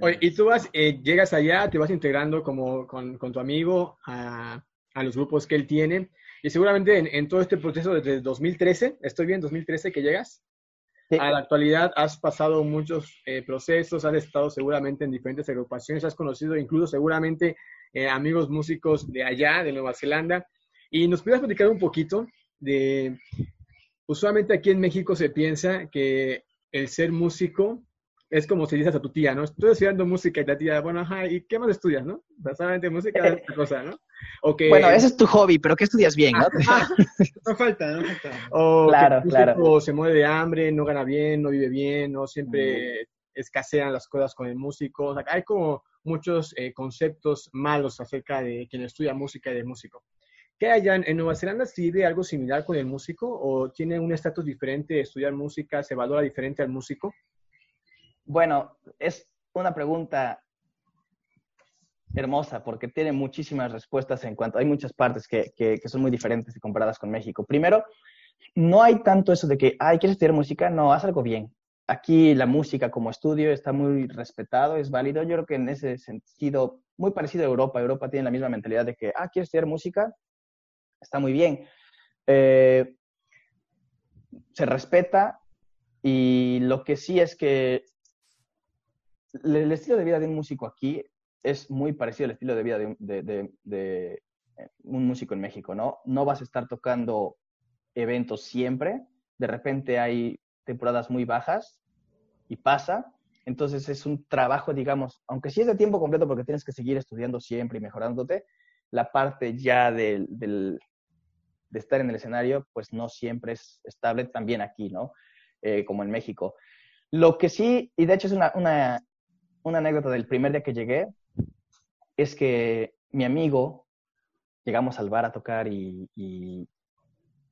Oye, y tú vas, eh, llegas allá, te vas integrando como con, con tu amigo a, a, los grupos que él tiene. Y seguramente en, en, todo este proceso desde 2013, ¿estoy bien? 2013 que llegas. Sí. A la actualidad has pasado muchos eh, procesos, has estado seguramente en diferentes agrupaciones, has conocido incluso seguramente eh, amigos músicos de allá, de Nueva Zelanda. Y nos puedes platicar un poquito de, usualmente aquí en México se piensa que el ser músico es como si dices a tu tía, ¿no? Estoy estudiando música y la tía, bueno, ajá, ¿y qué más estudias, no? O sea, solamente música es otra cosa, ¿no? O que, bueno, ese es tu hobby, pero ¿qué estudias bien, no? no falta, no falta. O claro, que claro. se muere de hambre, no gana bien, no vive bien, no siempre escasean las cosas con el músico. O sea, hay como muchos eh, conceptos malos acerca de quien estudia música y de músico. ¿Qué hay allá en, Nueva Zelanda? ¿Sirve algo similar con el músico o tiene un estatus diferente de estudiar música? ¿Se valora diferente al músico? Bueno, es una pregunta hermosa porque tiene muchísimas respuestas en cuanto hay muchas partes que, que, son muy diferentes y comparadas con México. Primero, no hay tanto eso de que, ay, ¿quieres estudiar música? No, haz algo bien. Aquí la música como estudio está muy respetado, es válido. Yo creo que en ese sentido, muy parecido a Europa. Europa tiene la misma mentalidad de que, ah, ¿quieres estudiar música? Está muy bien. Eh, se respeta y lo que sí es que el estilo de vida de un músico aquí es muy parecido al estilo de vida de, eh, un músico en México, ¿no? No vas a estar tocando eventos siempre, de repente hay temporadas muy bajas y pasa, entonces es un trabajo, digamos, aunque sí es de tiempo completo porque tienes que seguir estudiando siempre y mejorándote, la parte ya del, de estar en el escenario, pues no siempre es estable también aquí, ¿no? Eh, como en México. Lo que sí, y de hecho es una una anécdota del primer día que llegué es que mi amigo, llegamos al bar a tocar y, y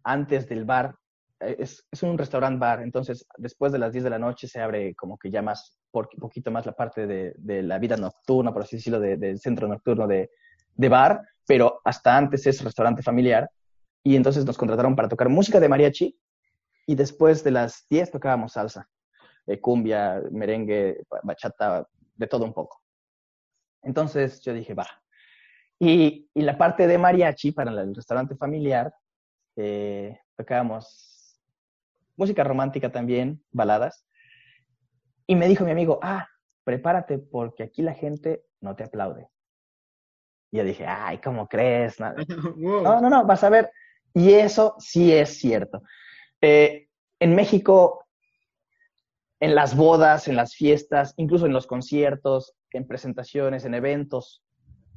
antes del bar, eh, es, es un restaurant bar, entonces después de las 10 de la noche se abre como que ya más, por, poquito más la parte de, de la vida nocturna, por así decirlo, del de centro nocturno de, de bar, pero hasta antes es restaurante familiar. Y entonces nos contrataron para tocar música de mariachi y después de las 10 tocábamos salsa, eh, cumbia, merengue, bachata, de todo un poco. Entonces yo dije, va. Y, y la parte de mariachi para el restaurante familiar, eh, tocábamos música romántica también, baladas. Y me dijo mi amigo, ah, prepárate porque aquí la gente no te aplaude. Y yo dije, ay, ¿cómo crees? No, no, no, no, vas a ver. Y eso sí es cierto. Eh, en México en las bodas, en las fiestas, incluso en los conciertos, en presentaciones, en eventos,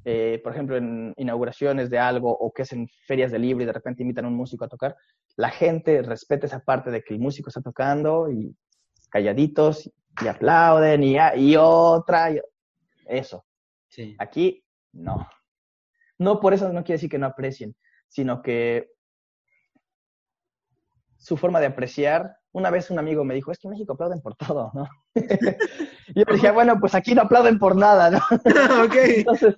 eh, por ejemplo, en inauguraciones de algo o que es en ferias de libro y de repente invitan a un músico a tocar, la gente respeta esa parte de que el músico está tocando y calladitos y aplauden y, y otra, y eso. Sí. Aquí, no. No por eso no quiere decir que no aprecien, sino que su forma de apreciar una vez un amigo me dijo, es que en México aplauden por todo, ¿no? y yo dije, bueno, pues aquí no aplauden por nada, ¿no? ok. Entonces,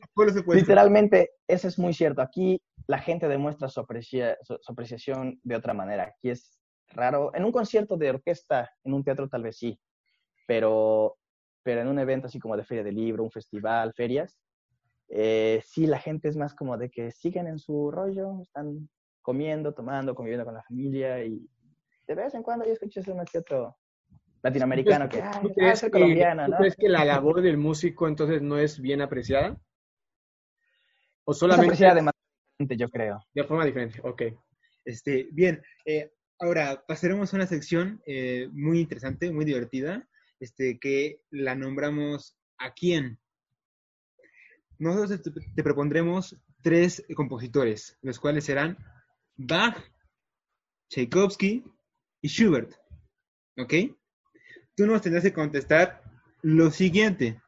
literalmente, eso es muy cierto. Aquí la gente demuestra su, aprecia, su, su, apreciación de otra manera. Aquí es raro. En un concierto de orquesta, en un teatro tal vez sí, pero, pero en un evento así como de feria de libro, un festival, ferias, eh, sí, la gente es más como de que siguen en su rollo, están comiendo, tomando, conviviendo con la familia y de vez en cuando yo escucho uno que otro latinoamericano que, ay, ¿tú crees, que, colombiano, ¿no? crees que la labor del músico entonces no es bien apreciada? ¿O solamente? Es apreciada de manera diferente, yo creo. De forma diferente, ok. Este, bien, eh, ahora pasaremos a una sección eh, muy interesante, muy divertida, este, que la nombramos ¿A quién? Nosotros te, te propondremos tres compositores, los cuales serán Bach, Tchaikovsky y Schubert. ¿Ok? Tú nos tendrás que contestar lo siguiente.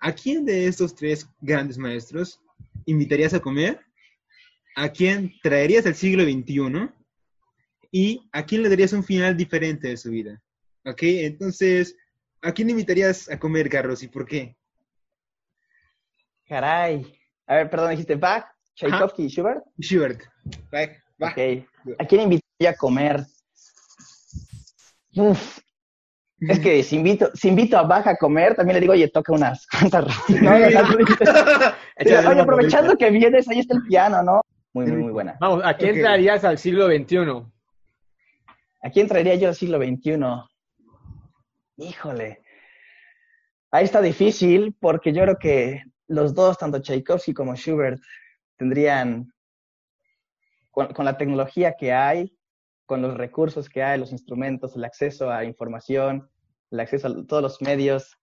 ¿A quién de estos tres grandes maestros invitarías a comer? ¿A quién traerías al siglo XXI? ¿Y a quién le darías un final diferente de su vida? ¿Ok? Entonces, ¿a quién invitarías a comer, Carlos, y por qué? Caray. A ver, perdón, dijiste Bach, Tchaikovsky y Schubert. Schubert. Bach, Bach. ¿A quién invitaría a comer? Uf. Es que si invito, si invito a Baja a comer, también le digo, oye, toca unas cuantas Oye, aprovechando que vienes, ahí está el piano, ¿no? Muy, muy, muy buena. Vamos, ¿a quién entrarías al siglo XXI? ¿A quién entraría yo al siglo XXI? Híjole. Ahí está difícil porque yo creo que los dos, tanto Tchaikovsky como Schubert, tendrían, con, la tecnología que hay, con los recursos que hay, los instrumentos, el acceso a información, el acceso a todos los medios.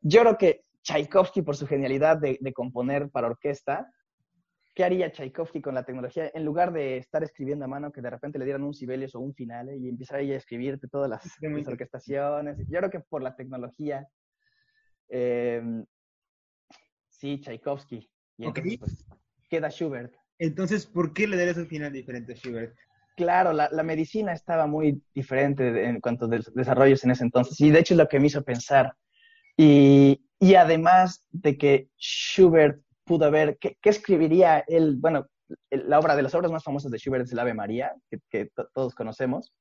Yo creo que Tchaikovsky, por su genialidad de, componer para orquesta, ¿qué haría Tchaikovsky con la tecnología? En lugar de estar escribiendo a mano, que de repente le dieran un Sibelius o un finale y empezar ahí a escribirte todas las, orquestaciones. Yo creo que por la tecnología, em, sí, Tchaikovsky. Y entonces, pues, queda Schubert. Entonces, ¿por qué le darías un final diferente a Schubert? Claro, la, medicina estaba muy diferente en cuanto a desarrollos en ese entonces. Y de hecho es lo que me hizo pensar. Y, además de que Schubert pudo haber, ¿qué, escribiría él? Bueno, la obra de las obras más famosas de Schubert es el Ave María, que, todos conocemos.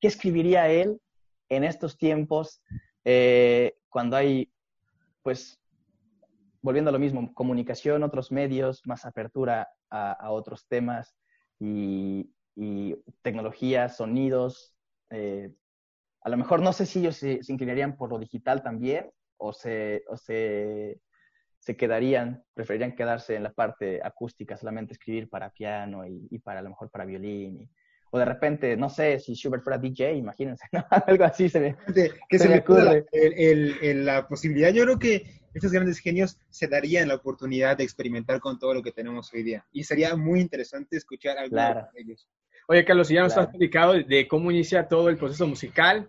¿Qué escribiría él en estos tiempos eh, cuando hay, pues, volviendo a lo mismo, comunicación, otros medios, más apertura a, otros temas y, tecnologías, sonidos. Eh, a lo mejor no sé si ellos se, inclinarían por lo digital también o se, o se, se, quedarían, preferirían quedarse en la parte acústica, solamente escribir para piano y, para a lo mejor para violín. o de repente, no sé, si Schubert fuera DJ, imagínense, algo así se me, que se, me ocurre. la posibilidad, yo creo que estos grandes genios se darían la oportunidad de experimentar con todo lo que tenemos hoy día. Y sería muy interesante escuchar algo de ellos. Oye, Carlos, ya nos has explicado de cómo inicia todo el proceso musical,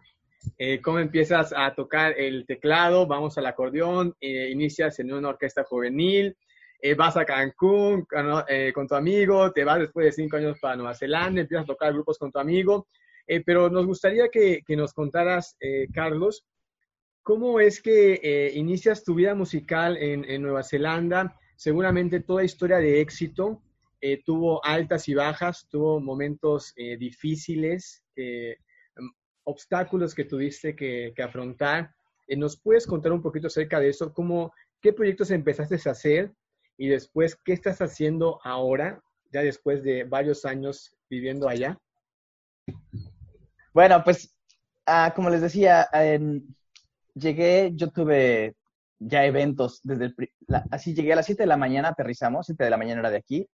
eh, cómo empiezas a tocar el teclado, vamos al acordeón, eh, inicias en una orquesta juvenil, eh, vas a Cancún con tu amigo, te vas después de cinco años para Nueva Zelanda, empiezas a tocar grupos con tu amigo, pero nos gustaría que, que nos contaras, Carlos, ¿Cómo es que inicias tu vida musical en, Nueva Zelanda? Seguramente toda historia de éxito eh, tuvo altas y bajas, tuvo momentos eh, difíciles, mm, obstáculos que tuviste que, afrontar. ¿Nos puedes contar un poquito acerca de eso? ¿Cómo, ¿Qué proyectos empezaste a hacer y después qué estás haciendo ahora, ya después de varios años viviendo allá? Bueno, pues ah, como les decía, llegué, yo tuve ya eventos desde el, así llegué a las 7 de la mañana, aterrizamos, 7 de la mañana era de aquí,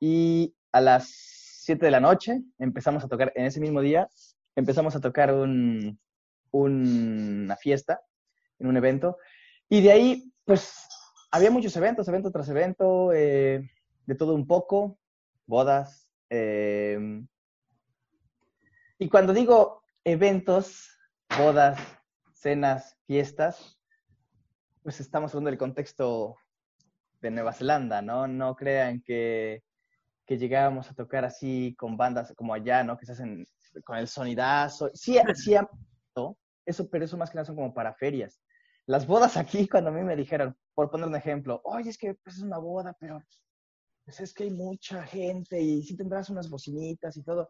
y a las 7 de la noche empezamos a tocar, en ese mismo día, empezamos a tocar un, una fiesta, en un evento, y de ahí, pues, había muchos eventos, evento tras evento, eh, de todo un poco, bodas, em, y cuando digo eventos, bodas, cenas, fiestas, pues estamos hablando del contexto de Nueva Zelanda, ¿no? No crean que, que llegábamos a tocar así con bandas como allá, ¿no? Que se hacen con el sonidazo. Sí, sí, eso, pero eso más que nada son como para ferias. Las bodas aquí, cuando a mí me dijeron, por poner un ejemplo, oye, es que pues, es una boda, pero pues es que hay mucha gente y sí tendrás unas bocinitas y todo,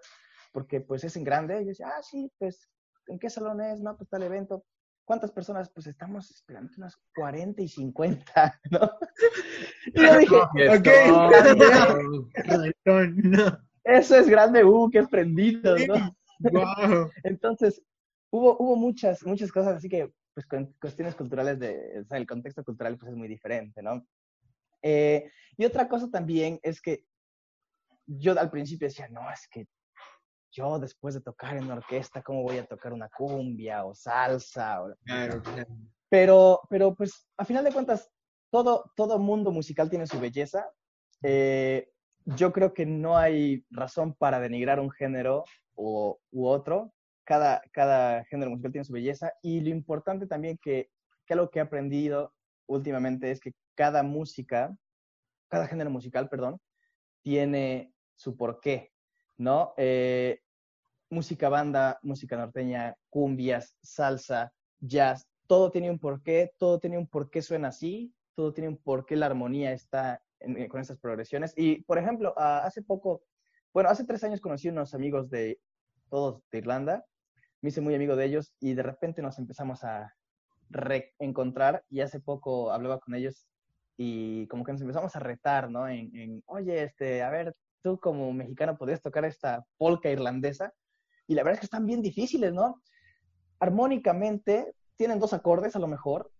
porque pues es en grande. Y yo decía, ah, sí, pues, ¿en qué salón es? No, pues tal evento. ¿Cuántas personas? Pues estamos esperando unas 40 y 50, ¿no? Y yo dije, ok, eso es grande, uh, qué prendido, ¿no? Entonces, hubo, hubo muchas, muchas cosas, así que, pues, con cuestiones culturales, de, o sea, el contexto cultural, pues, es muy diferente, ¿no? Eh, y otra cosa también es que yo al principio decía, no, es que yo después de tocar en orquesta, ¿cómo voy a tocar una cumbia o salsa? Pero, pero pues a final de cuentas, todo, todo mundo musical tiene su belleza. Eh, yo creo que no hay razón para denigrar un género u, u otro. Cada, cada género musical tiene su belleza y lo importante también que, que algo que he aprendido últimamente es que cada música, cada género musical, perdón, tiene su porqué. ¿No? Eh, música banda, música norteña, cumbias, salsa, jazz, todo tiene un porqué, todo tiene un porqué suena así, todo tiene un porqué la armonía está con estas progresiones. Y, por ejemplo, hace poco, bueno, hace tres años conocí unos amigos de todos de Irlanda, me hice muy amigo de ellos y de repente nos empezamos a reencontrar y hace poco hablaba con ellos y como que nos empezamos a retar, ¿no? En, en, oye, este, a ver, tú como mexicano podrías tocar esta polka irlandesa y la verdad es que están bien difíciles, ¿no? Armónicamente tienen dos acordes a lo mejor,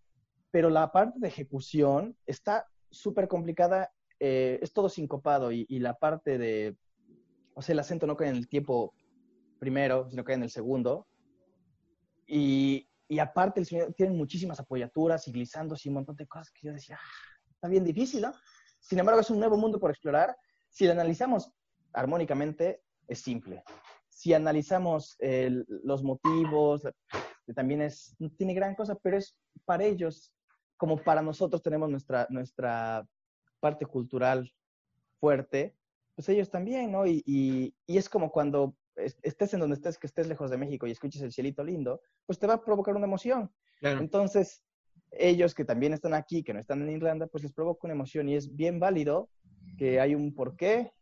pero la parte de ejecución está súper complicada, eh, es todo sincopado y, y, la parte de, o sea, el acento no cae en el tiempo primero, sino cae en el segundo. Y, y aparte el sonido tiene muchísimas apoyaturas y glisandos y un montón de cosas que yo decía, ah, está bien difícil, ¿no? Sin embargo, es un nuevo mundo por explorar. Si lo analizamos armónicamente, es simple. Si analizamos los motivos, también es, no tiene gran cosa, pero es para ellos, como para nosotros tenemos nuestra, nuestra parte cultural fuerte, pues ellos también, ¿no? Y, y, y, es como cuando estés en donde estés, que estés lejos de México y escuches el cielito lindo, pues te va a provocar una emoción. Claro. Entonces, ellos que también están aquí, que no están en Irlanda, pues les provoca una emoción y es bien válido que hay un porqué,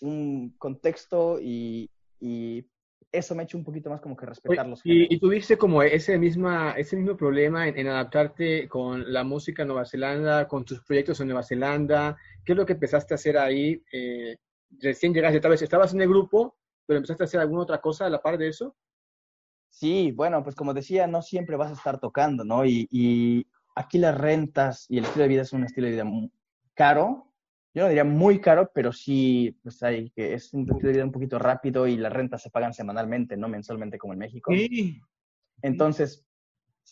un contexto y, y eso me ha hecho un poquito más como que respetarlos. Y, y tuviste como ese, misma, ese mismo problema en, en, adaptarte con la música en Nueva Zelanda, con tus proyectos en Nueva Zelanda. ¿Qué es lo que empezaste a hacer ahí? Eh, recién llegaste, tal vez estabas en el grupo, pero empezaste a hacer alguna otra cosa a la par de eso. Sí, bueno, pues como decía, no siempre vas a estar tocando, ¿no? Y, y aquí las rentas y el estilo de vida es un estilo de vida caro, yo no diría muy caro, pero sí, pues hay que es un estilo de vida un poquito rápido y las rentas se pagan semanalmente, no mensualmente como en México. Sí. Entonces,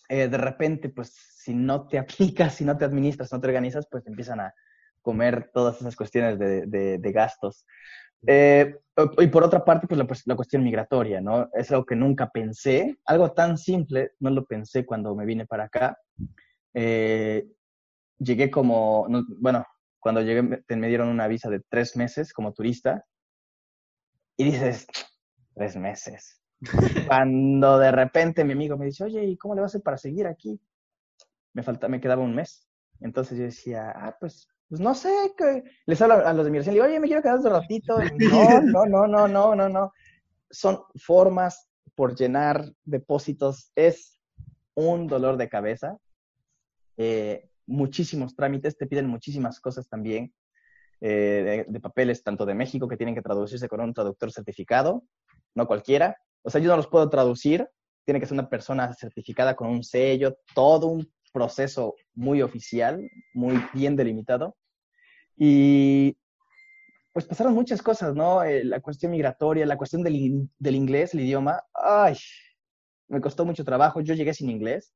eh, de repente, pues si no te aplicas, si no te administras, no te organizas, pues te empiezan a comer todas esas cuestiones de, de, de gastos. Eh, y por otra parte, pues la, pues la, cuestión migratoria, ¿no? Es algo que nunca pensé, algo tan simple, no lo pensé cuando me vine para acá. Eh, llegué como, no, bueno, cuando llegué me, me, dieron una visa de tres meses como turista y dices, tres meses. cuando de repente mi amigo me dice, oye, ¿y cómo le vas a hacer para seguir aquí? Me, falta, me quedaba un mes. Entonces yo decía, ah, pues pues no sé, que les hablo a los de migración, le digo, oye, me quiero quedar otro ratito. No, no, no, no, no, no, no. Son formas por llenar depósitos, es un dolor de cabeza. Eh, muchísimos trámites, te piden muchísimas cosas también eh, de, papeles, tanto de México, que tienen que traducirse con un traductor certificado, no cualquiera. O sea, yo no los puedo traducir, tiene que ser una persona certificada con un sello, todo un proceso muy oficial, muy bien delimitado. Y pues pasaron muchas cosas, ¿no? Eh, la cuestión migratoria, la cuestión del, del, inglés, el idioma. Ay, me costó mucho trabajo. Yo llegué sin inglés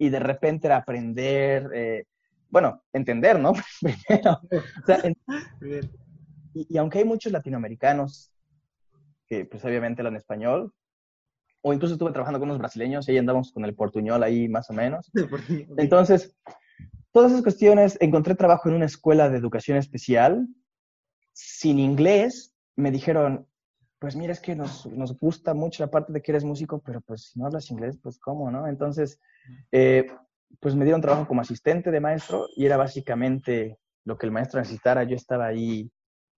y de repente era aprender, eh, bueno, entender, ¿no? Primero. O sea, en, y, y, aunque hay muchos latinoamericanos que pues obviamente hablan español, o incluso estuve trabajando con unos brasileños y ahí andamos con el portuñol ahí más o menos. Entonces, todas esas cuestiones, encontré trabajo en una escuela de educación especial, sin inglés, me dijeron, pues mira, es que nos, nos gusta mucho la parte de que eres músico, pero pues si no hablas inglés, pues cómo, ¿no? Entonces, eh, pues me dieron trabajo como asistente de maestro y era básicamente lo que el maestro necesitara, yo estaba ahí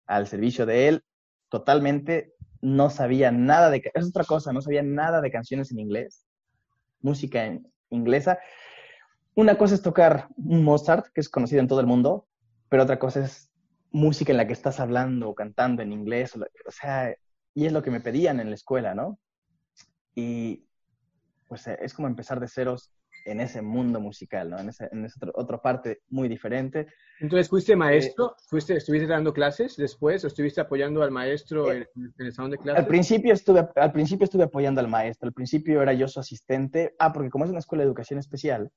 al servicio de él, totalmente no sabía nada de... Es otra cosa, no sabía nada de canciones en inglés, música en inglesa. Una cosa es tocar un Mozart, que es conocido en todo el mundo, pero otra cosa es música en la que estás hablando o cantando en inglés. O sea, y es lo que me pedían en la escuela, ¿no? Y pues es como empezar de ceros en ese mundo musical, ¿no? En, ese, en esa otra parte muy diferente. Entonces, ¿fuiste maestro? Eh, ¿Fuiste, ¿Estuviste dando clases después o estuviste apoyando al maestro eh, en, en, el salón de clases? Al principio, estuve, al principio estuve apoyando al maestro. Al principio era yo su asistente. Ah, porque como es una escuela de educación especial,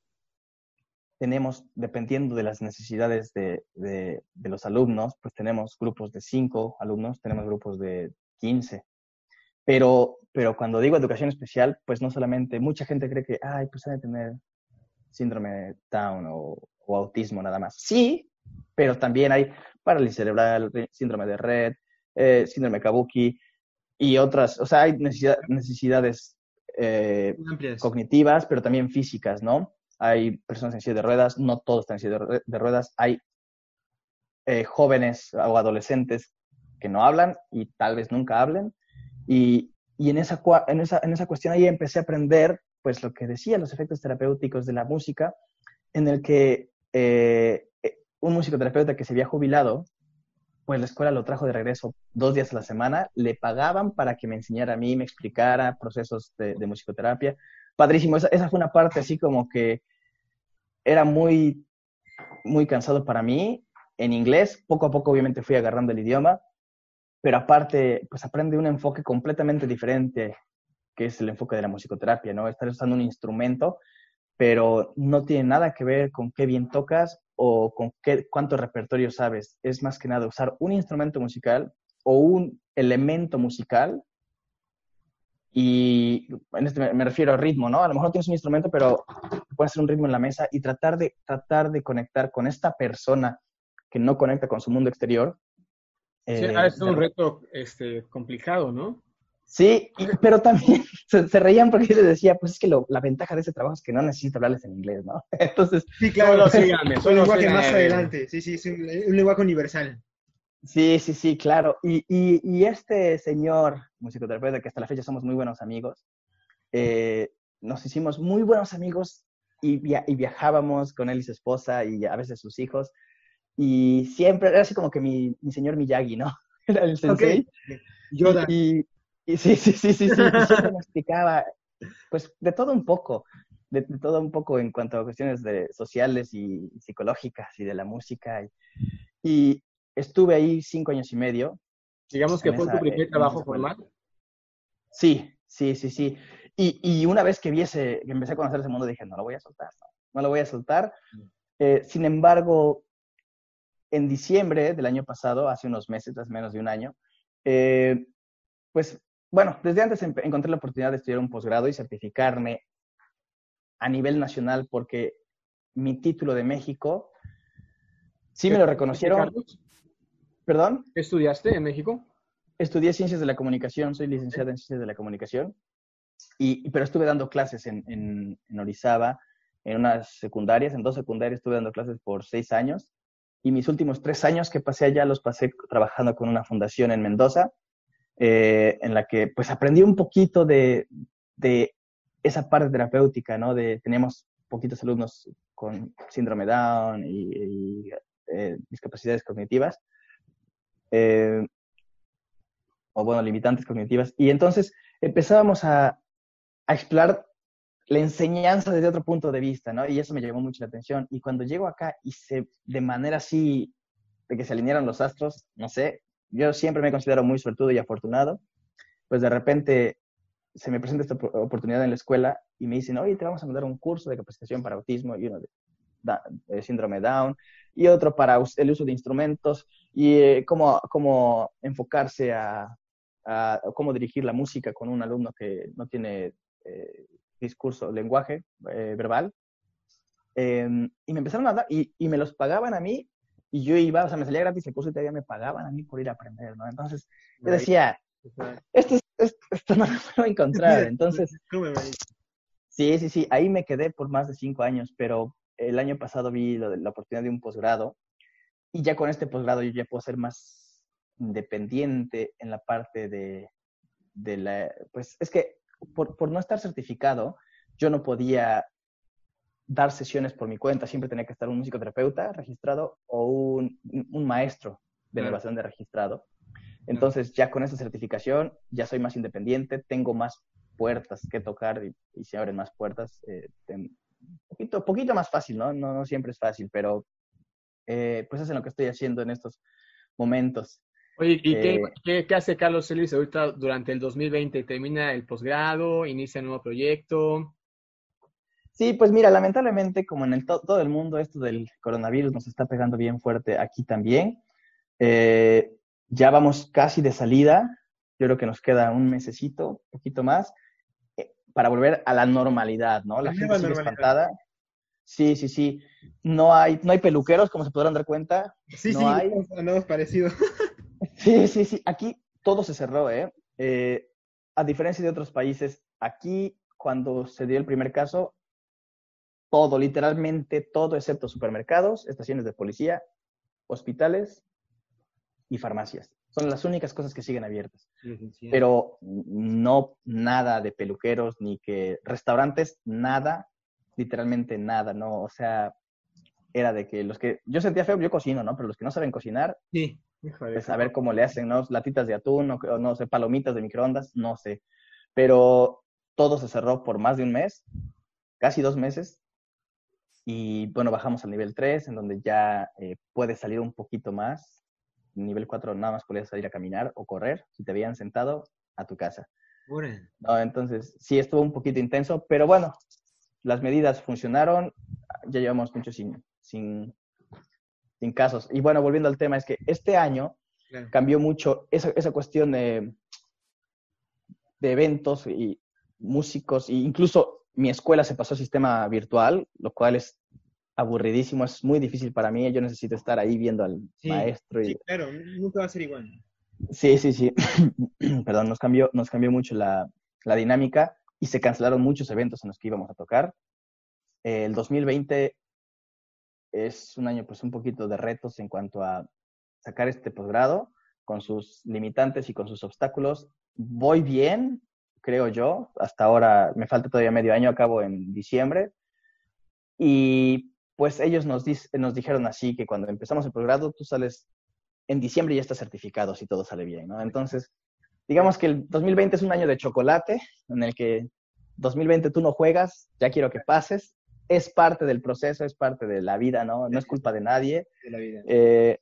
tenemos, dependiendo de las necesidades de, de, de los alumnos, pues tenemos grupos de cinco alumnos, tenemos grupos de 15. Pero, pero cuando digo educación especial, pues no solamente, mucha gente cree que, ay, pues debe tener síndrome de Down o, o, autismo nada más. Sí, pero también hay parálisis cerebral, síndrome de Red, eh, síndrome Kabuki y otras, o sea, hay necesidad, necesidades eh, cognitivas, pero también físicas, ¿no? Hay personas en silla de ruedas, no todos están en silla de, de ruedas, hay eh, jóvenes o adolescentes que no hablan y tal vez nunca hablen, y, y en esa, en, esa, en esa cuestión ahí empecé a aprender, pues lo que decía, los efectos terapéuticos de la música, en el que eh, eh, un musicoterapeuta que se había jubilado, pues la escuela lo trajo de regreso dos días a la semana, le pagaban para que me enseñara a mí, me explicara procesos de, musicoterapia. Padrísimo, esa, esa, fue una parte así como que era muy, muy cansado para mí en inglés. Poco a poco obviamente fui agarrando el idioma, pero aparte, pues aprende un enfoque completamente diferente, que es el enfoque de la musicoterapia, ¿no? Estar usando un instrumento, pero no tiene nada que ver con qué bien tocas o con qué, cuánto repertorio sabes. Es más que nada usar un instrumento musical o un elemento musical y en este me, refiero al ritmo, ¿no? A lo mejor tienes un instrumento, pero puedes hacer un ritmo en la mesa y tratar de, tratar de conectar con esta persona que no conecta con su mundo exterior. Sí, eh, es un reto este, complicado, ¿no? Sí, pero también se, reían porque yo les decía, pues es que la ventaja de ese trabajo es que no necesito hablarles en inglés, ¿no? Entonces, sí, claro, síganme. Es un lenguaje más adelante, sí, sí, es un, lenguaje universal. Sí, sí, sí, claro. Y, y, y, este señor musicoterapeuta, que hasta la fecha somos muy buenos amigos, eh, nos hicimos muy buenos amigos y, y, viajábamos con él y su esposa y a veces sus hijos. Y siempre era así como que mi, mi señor Miyagi, ¿no? Era el sensei. Yoda. Y, y, sí, sí, sí, sí, sí. siempre me explicaba, pues, de todo un poco. De, todo un poco en cuanto a cuestiones de, sociales y psicológicas y de la música. Y, y estuve ahí cinco años y medio. Digamos que fue tu primer trabajo formal. Sí, sí, sí, sí. Y, y, una vez que viese, que empecé a conocer ese mundo, dije, no lo voy a soltar, no, no lo voy a soltar. Mm. Eh, sin embargo, en diciembre del año pasado, hace unos meses, hace menos de un año, eh, pues bueno, desde antes encontré la oportunidad de estudiar un posgrado y certificarme a nivel nacional porque mi título de México sí me lo reconocieron. ¿Perdón? ¿Qué estudiaste en México? Estudié Ciencias de la Comunicación, soy licenciada en Ciencias de la Comunicación, y, pero estuve dando clases en, en, en Orizaba, en unas secundarias, en dos secundarias estuve dando clases por seis años, y mis últimos tres años que pasé allá los pasé trabajando con una fundación en Mendoza, eh, en la que pues aprendí un poquito de, de, esa parte terapéutica, ¿no? De, teníamos poquitos alumnos con síndrome Down y, eh, discapacidades cognitivas, eh, o bueno, limitantes cognitivas, y entonces empezábamos a, a explorar la enseñanza desde otro punto de vista, ¿no? Y eso me llamó mucho la atención. Y cuando llego acá y se, de manera así, de que se alinearon los astros, no sé, yo siempre me considero muy suertudo y afortunado, pues de repente se me presenta esta oportunidad en la escuela y me dicen, oye, te vamos a mandar un curso de capacitación para autismo y uno de, síndrome Down y otro para el uso de instrumentos y eh, cómo, enfocarse a, a, cómo dirigir la música con un alumno que no tiene eh, discurso, lenguaje eh, verbal. Em, y me empezaron a dar, y, y, me los pagaban a mí, y yo iba, o sea, me salía gratis el curso y todavía me pagaban a mí por ir a aprender, ¿no? Entonces, yo decía, esto, esto, no lo puedo encontrar. Entonces, sí, sí, sí, ahí me quedé por más de cinco años, pero el año pasado vi lo de, la oportunidad de un posgrado, y ya con este posgrado yo ya puedo ser más independiente en la parte de, de la, pues es que por, por no estar certificado, yo no podía dar sesiones por mi cuenta, siempre tenía que estar un musicoterapeuta registrado o un, un maestro de elevación de registrado. Entonces, ya con esa certificación, ya soy más independiente, tengo más puertas que tocar y, se abren más puertas. Eh, un poquito, poquito más fácil, ¿no? ¿no? No siempre es fácil, pero eh, pues es en lo que estoy haciendo en estos momentos. Oye, ¿y qué, eh, qué, hace Carlos Celis ahorita durante el 2020? ¿Termina el posgrado? ¿Inicia un nuevo proyecto? Sí, pues mira, lamentablemente, como en el todo el mundo, esto del coronavirus nos está pegando bien fuerte aquí también. Eh, ya vamos casi de salida. Yo creo que nos queda un mesecito, un poquito más, eh, para volver a la normalidad, ¿no? La, gente sigue espantada. Sí, sí, sí. No hay, no hay peluqueros, como se podrán dar cuenta. Sí, no sí, hay. no parecido. Sí, sí, sí. Aquí todo se cerró, ¿eh? ¿eh? A diferencia de otros países, aquí cuando se dio el primer caso, todo, literalmente todo, excepto supermercados, estaciones de policía, hospitales y farmacias. Son las únicas cosas que siguen abiertas. Licenciado. Pero no nada de peluqueros, ni que restaurantes, nada, literalmente nada, ¿no? O sea, era de que los que, yo sentía feo, yo cocino, ¿no? Pero los que no saben cocinar, Sí. Híjole, pues a ver cómo le hacen, ¿no? Latitas de atún, o, o no sé, palomitas de microondas, no sé. Pero todo se cerró por más de un mes, casi dos meses. Y bueno, bajamos al nivel 3, en donde ya eh, puedes salir un poquito más. Nivel 4 nada más podías salir a caminar o correr. Si te habían sentado, a tu casa. ¿no? Entonces, sí estuvo un poquito intenso, pero bueno, las medidas funcionaron. Ya llevamos mucho sin, sin, sin casos. Y bueno, volviendo al tema, es que este año Claro. cambió mucho esa, esa cuestión de, de eventos y músicos, e incluso mi escuela se pasó a sistema virtual, lo cual es aburridísimo, es muy difícil para mí, yo necesito estar ahí viendo al Sí, maestro. Y, Sí, claro, nunca va a ser igual. Sí, sí, sí. Perdón, nos cambió, nos cambió mucho la, la dinámica y se cancelaron muchos eventos en los que íbamos a tocar. El 2020 es un año pues un poquito de retos en cuanto a sacar este posgrado con sus limitantes y con sus obstáculos. Voy bien, creo yo. Hasta ahora me falta todavía medio año, acabo en diciembre. Y pues ellos nos, dijeron así que cuando empezamos el posgrado tú sales en diciembre y ya estás certificado si todo sale bien. Entonces, digamos que el 2020 es un año de chocolate en el que 2020 tú no juegas, ya quiero que pases. Es parte del proceso, es parte de la vida, ¿no? No es culpa de nadie. de la vida. Eh,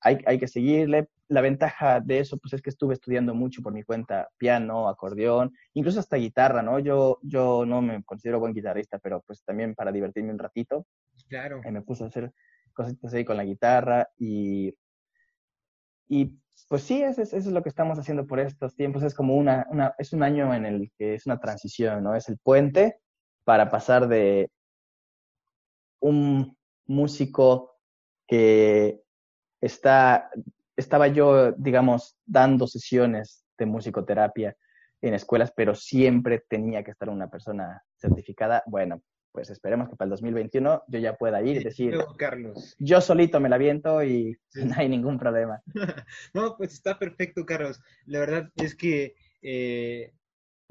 hay, hay que seguirle. La ventaja de eso, pues, es que estuve estudiando mucho por mi cuenta piano, acordeón, incluso hasta guitarra, ¿no? Yo, yo no me considero buen guitarrista, pero pues también para divertirme un ratito, Claro. eh, me puse a hacer cositas ahí con la guitarra y, y pues sí, eso es, eso es lo que estamos haciendo por estos tiempos. Es como una, una, es un año en el que es una transición, ¿no? Es el puente para pasar de un músico que está, estaba yo, digamos, dando sesiones de musicoterapia en escuelas, pero siempre tenía que estar una persona certificada. Bueno, pues esperemos que para el 2021 yo ya pueda ir y decir, Carlos. yo solito me la viento y Sí. no hay ningún problema. No, pues está perfecto, Carlos. La verdad es que, eh,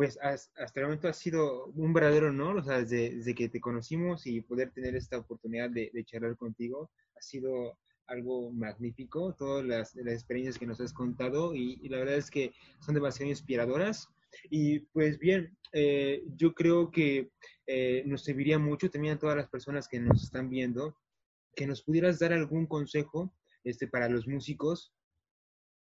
pues has- hasta el momento ha sido un verdadero honor, desde, que te conocimos y poder tener esta oportunidad de, charlar contigo, ha sido algo magnífico, todas las, experiencias que nos has contado y, y la verdad es que son demasiado inspiradoras. Y pues bien, eh, yo creo que eh, nos serviría mucho también a todas las personas que nos están viendo, que nos pudieras dar algún consejo este, para los músicos,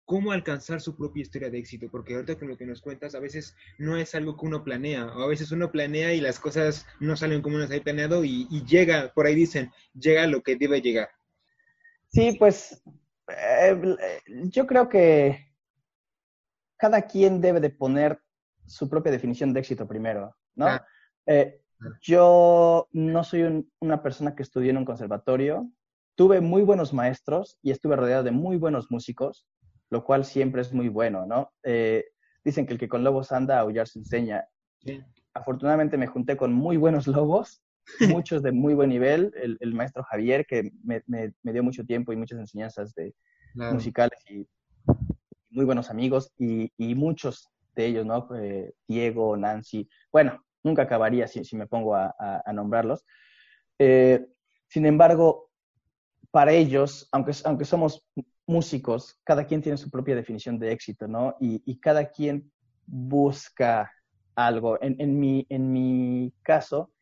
cómo alcanzar su propia historia de éxito, porque ahorita con lo que nos cuentas, a veces no es algo que uno planea, o a veces uno planea y las cosas no salen como uno se había planeado y, y llega, por ahí dicen, llega lo que debe llegar. Sí, pues eh, yo creo que cada quien debe de poner su propia definición de éxito primero, ¿no? Eh, yo no soy un- una persona que estudió en un conservatorio, tuve muy buenos maestros y estuve rodeado de muy buenos músicos, lo cual siempre es muy bueno, ¿no? Eh, dicen que el que con lobos anda, a aullar se enseña. Sí. Afortunadamente me junté con muy buenos lobos, muchos de muy buen nivel, el, el maestro Javier, que me, me- me dio mucho tiempo y muchas enseñanzas de Claro. musicales y muy buenos amigos, y, y muchos de ellos, ¿no? Eh, Diego, Nancy, bueno, nunca acabaría si, si me pongo a, a- a nombrarlos. Eh, sin embargo, para ellos, aunque, aunque somos músicos, cada quien tiene su propia definición de éxito, ¿no? Y, y cada quien busca algo. En, en, mi, en mi caso,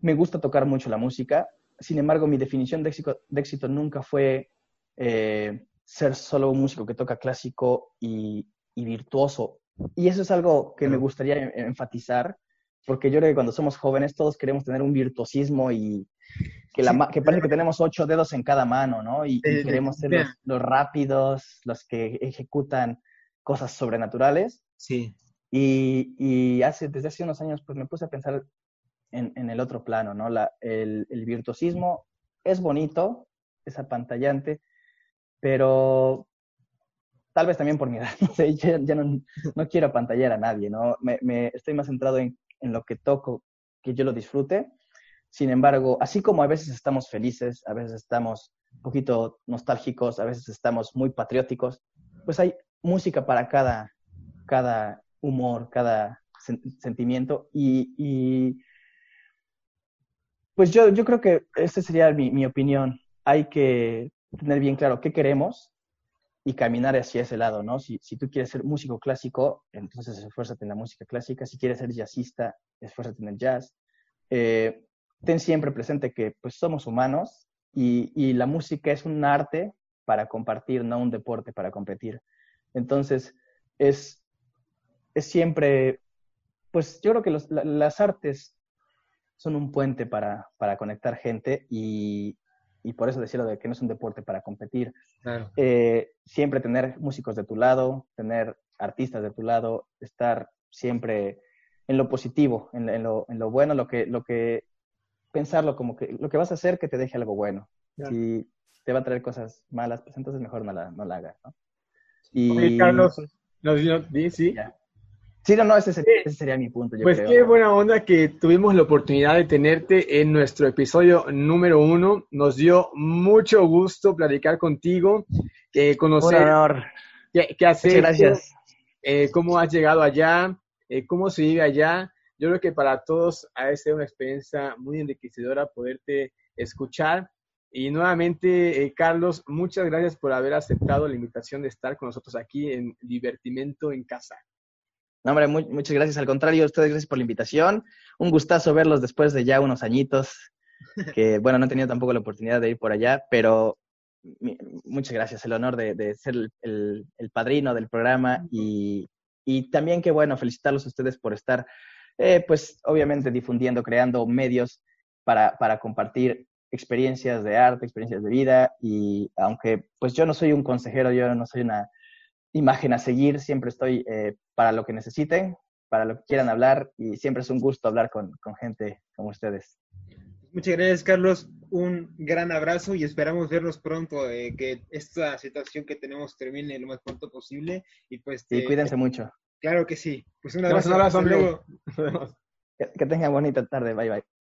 me gusta tocar mucho la música, sin embargo, mi definición de éxito, de éxito nunca fue eh, ser solo un músico que toca clásico y, y virtuoso. Y eso es algo que me gustaría en- enfatizar, porque yo creo que cuando somos jóvenes todos queremos tener un virtuosismo y que, la, que parece que tenemos ocho dedos en cada mano, ¿no? Y, y queremos ser los, los rápidos, los que ejecutan cosas sobrenaturales. Sí, Y, y hace, desde hace unos años, pues me puse a pensar en, en el otro plano, ¿no? La, el, el virtuosismo es bonito, es apantallante, pero tal vez también por mi edad, no sé, ya, ya no, no quiero apantallar a nadie, ¿no? Me, me estoy más centrado en, en lo que toco, que yo lo disfrute. Sin embargo, así como a veces estamos felices, a veces estamos un poquito nostálgicos, a veces estamos muy patrióticos, pues hay música para cada, cada humor, cada sentimiento y, pues yo, yo creo que esa sería mi, mi opinión. Hay que tener bien claro qué queremos y caminar hacia ese lado, ¿no? Si, si tú quieres ser músico clásico, entonces esfuérzate en la música clásica. Si quieres ser jazzista, esfuérzate en el jazz. Eh, ten siempre presente que pues somos humanos y, y, la música es un arte para compartir, no un deporte para competir. Entonces, es, es siempre, pues yo creo que los, las artes son un puente para, para conectar gente y, y, por eso decirlo de que no es un deporte para competir. Eh, siempre tener músicos de tu lado, tener artistas de tu lado, estar siempre en lo positivo, en, en, lo, en lo, bueno, lo que, lo que pensarlo como que lo que vas a hacer que te deje algo bueno. Si te va a traer cosas malas, pues entonces mejor no la, no la hagas, ¿no? Y Carlos, nos sí. Sí, no, no, ese sería, mi punto. pues qué buena onda que tuvimos la oportunidad de tenerte en nuestro episodio número uno. Nos dio mucho gusto platicar contigo, eh, conocer Un honor. qué, qué gracias. Eh, cómo has llegado allá, eh, cómo se vive allá. Yo creo que para todos ha sido una experiencia muy enriquecedora poderte escuchar y nuevamente, eh, Carlos, muchas gracias por haber aceptado la invitación de estar con nosotros aquí en Divertimento en Casa. No, hombre, muchas gracias. Al contrario, ustedes gracias por la invitación. Un gustazo verlos después de ya unos añitos, que bueno, no he tenido tampoco la oportunidad de ir por allá, pero muchas gracias. El honor de, ser el, padrino del programa y, y también que bueno, felicitarlos a ustedes por estar, eh, pues obviamente difundiendo, creando medios para, para compartir experiencias de arte, experiencias de vida y aunque pues yo no soy un consejero, yo no soy una imagen a seguir, siempre estoy eh, para lo que necesiten, para lo que quieran hablar y siempre es un gusto hablar con, con gente como ustedes. Muchas gracias, Carlos. Un gran abrazo y esperamos vernos pronto, eh, que esta situación que tenemos termine lo más pronto posible. Y pues. Sí, cuídense mucho. Claro que sí. Pues un abrazo. Un abrazo, Que, que tengan bonita tarde. Bye, bye.